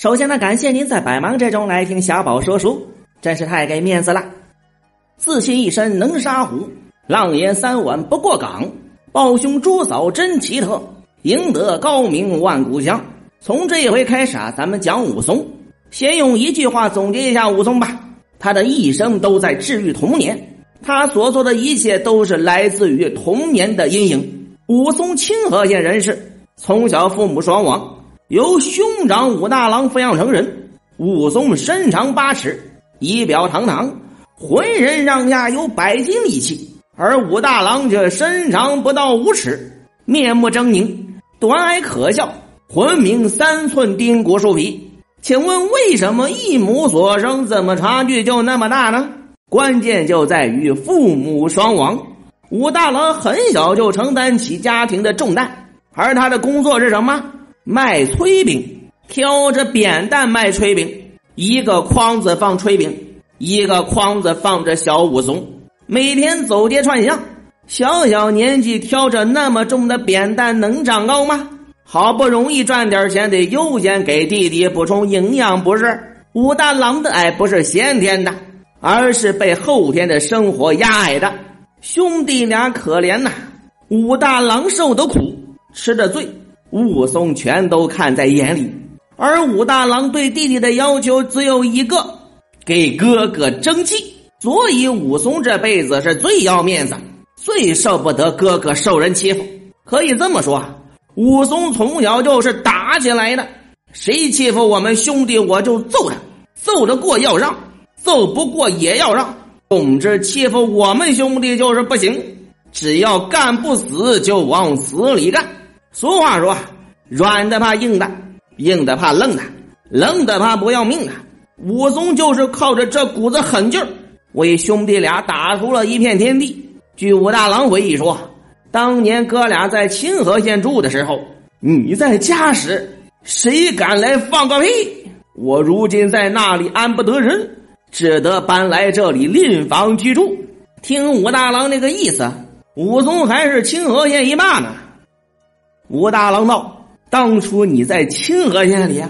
首先呢，感谢您在百忙之中来听小宝说书，真是太给面子了。自信一身能杀虎，浪言三碗不过岗，抱兄猪嫂真奇特，赢得高名万古香。从这一回开始啊，咱们讲武松，先用一句话总结一下武松吧。他的一生都在治愈童年，他所做的一切都是来自于童年的阴影。武松清河县人士，从小父母双亡。由兄长武大郎抚养成人，武松身长八尺，仪表堂堂，浑身上下有百斤力气；而武大郎却身长不到五尺，面目狰狞，短矮可笑，浑名三寸丁骨树皮。请问为什么一母所生，怎么差距就那么大呢？关键就在于父母双亡。武大郎很小就承担起家庭的重担，而他的工作是什么？卖炊饼，挑着扁担卖炊饼，一个筐子放炊饼，一个筐子放着小武松。每天走街串巷，小小年纪挑着那么重的扁担，能长高吗？好不容易赚点钱，得优先给弟弟补充营养，不是？武大郎的爱不是先天的，而是被后天的生活压矮的。兄弟俩可怜呐，武大郎受的苦，吃的罪。武松全都看在眼里，而武大郎对弟弟的要求只有一个：给哥哥争气。所以武松这辈子是最要面子，最受不得哥哥受人欺负。可以这么说，武松从小就是打起来的，谁欺负我们兄弟，我就揍他，揍得过要让，揍不过也要让。总之，欺负我们兄弟就是不行，只要干不死，就往死里干。俗话说：“软的怕硬的，硬的怕愣的，愣的怕不要命的。”武松就是靠着这股子狠劲儿，为兄弟俩打出了一片天地。据武大郎回忆说，当年哥俩在清河县住的时候，你在家时，谁敢来放个屁？我如今在那里安不得人，只得搬来这里另房居住。听武大郎那个意思，武松还是清河县一霸呢。武大郎道：“当初你在清河县里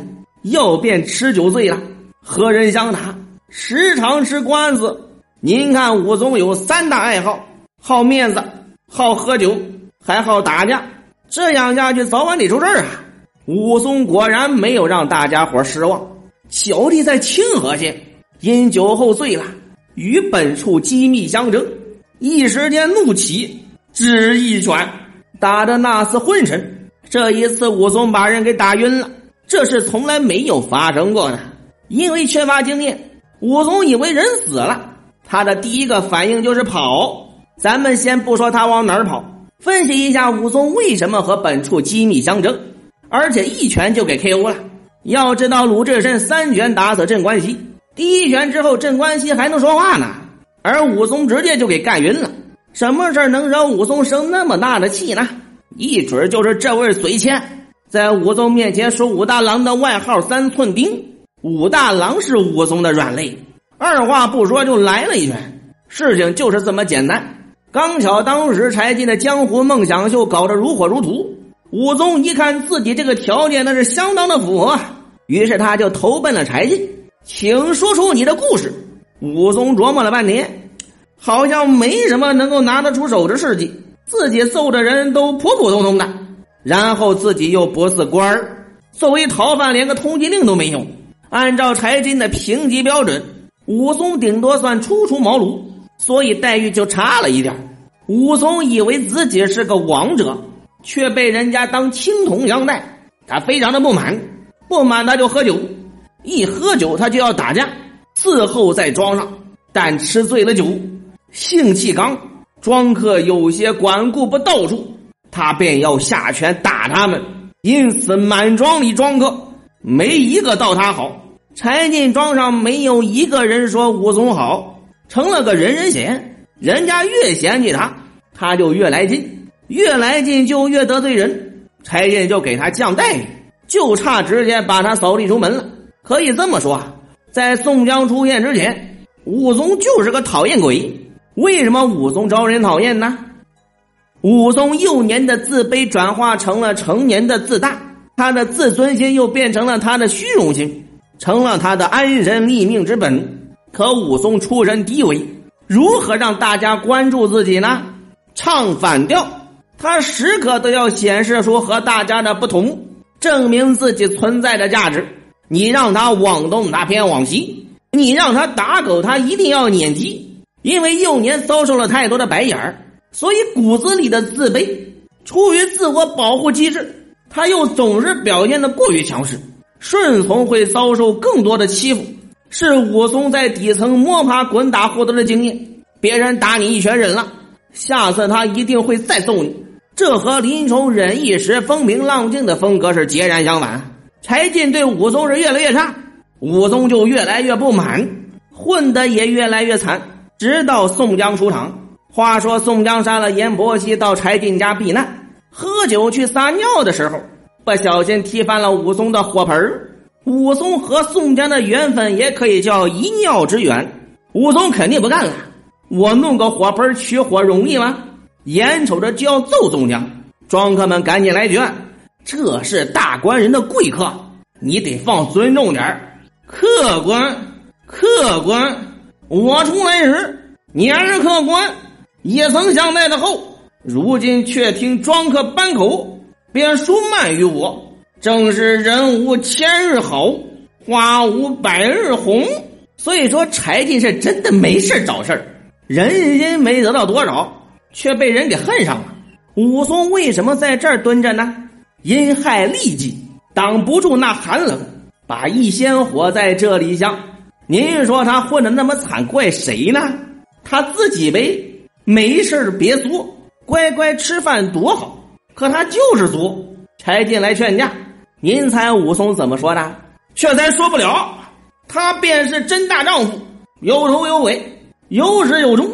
要变吃酒醉了，和人相打，时常吃官司。您看武松有三大爱好：好面子、好喝酒，还好打架。这样下去，早晚得出事啊！”武松果然没有让大家伙失望。小弟在清河县因酒后醉了，与本处机密相争，一时间怒起，只一拳。打的那厮昏沉，这一次武松把人给打晕了，这是从来没有发生过的。因为缺乏经验，武松以为人死了，他的第一个反应就是跑。咱们先不说他往哪儿跑，分析一下武松为什么和本处机密相争，而且一拳就给 KO 了。要知道鲁智深三拳打死镇关西，第一拳之后镇关西还能说话呢，而武松直接就给干晕了。什么事能让武松生那么大的气呢？一准就是这位嘴欠，在武松面前说武大郎的外号“三寸钉”，武大郎是武松的软肋，二话不说就来了一拳。事情就是这么简单。刚巧当时柴进的江湖梦想秀搞得如火如荼，武松一看自己这个条件那是相当的符合，于是他就投奔了柴进，请说出你的故事。武松琢磨了半天。好像没什么能够拿得出手的事迹，自己揍的人都普普通通的，然后自己又不是官儿，作为逃犯连个通缉令都没有。按照柴进的评级标准，武松顶多算初出茅庐，所以待遇就差了一点。武松以为自己是个王者，却被人家当青铜相待，他非常的不满，不满他就喝酒，一喝酒他就要打架，伺候在庄上，但吃醉了酒。性气刚，庄客有些管顾不到处，他便要下拳打他们。因此满庄里庄客没一个道他好。柴进庄上没有一个人说武松好，成了个人人嫌。人家越嫌弃他，他就越来劲，越来劲就越得罪人。柴进就给他降待遇，就差直接把他扫地出门了。可以这么说，在宋江出现之前，武松就是个讨厌鬼。为什么武松招人讨厌呢？武松幼年的自卑转化成了成年的自大，他的自尊心又变成了他的虚荣心，成了他的安身立命之本。可武松出身低微，如何让大家关注自己呢？唱反调，他时刻都要显示出和大家的不同，证明自己存在的价值。你让他往东，他偏往西；你让他打狗，他一定要撵鸡。因为幼年遭受了太多的白眼儿，所以骨子里的自卑。出于自我保护机制。他又总是表现的过于强势，顺从会遭受更多的欺负。是武松在底层摸爬滚打获得的经验。别人打你一拳忍了，下次他一定会再揍你。这和林冲忍一时风平浪静的风格是截然相反。柴进对武松是越来越差，武松就越来越不满，混的也越来越惨。直到宋江出场。话说宋江杀了阎婆惜，到柴进家避难。喝酒去撒尿的时候，不小心踢翻了武松的火盆武松和宋江的缘分也可以叫一尿之缘。武松肯定不干了，我弄个火盆取火容易吗？眼瞅着就要揍宋江，庄客们赶紧来劝：“这是大官人的贵客，你得放尊重点客官，客官，我出来时你是客官，也曾相待的厚。”如今却听庄客扳口，便书慢于我。正是人无千日好，花无百日红。所以说，柴进是真的没事找事儿，人心没得到多少，却被人给恨上了。武松为什么在这儿蹲着呢？因害痢疾，挡不住那寒冷，把一仙火在这里香。您说他混的那么惨，怪谁呢？他自己呗，没事别作。乖乖吃饭多好，可他就是作。柴进来劝架，您猜武松怎么说的？却才说不了，他便是真大丈夫，有头有尾，有始有终。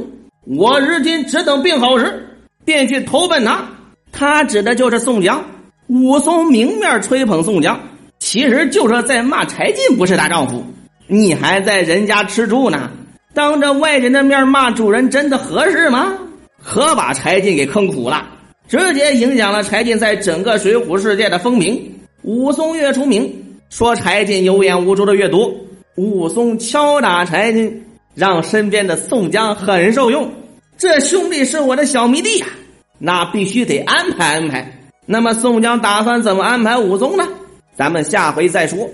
我如今只等病好时，便去投奔他。他指的就是宋江。武松明面吹捧宋江，其实就是在骂柴进不是大丈夫。你还在人家吃住呢，当着外人的面骂主人，真的合适吗？可把柴进给坑苦了，直接影响了柴进在整个水浒世界的风评。武松越出名，说柴进有眼无珠的越多。武松敲打柴进，让身边的宋江很受用。这兄弟是我的小迷弟呀，那必须得安排安排。那么宋江打算怎么安排武松呢？咱们下回再说。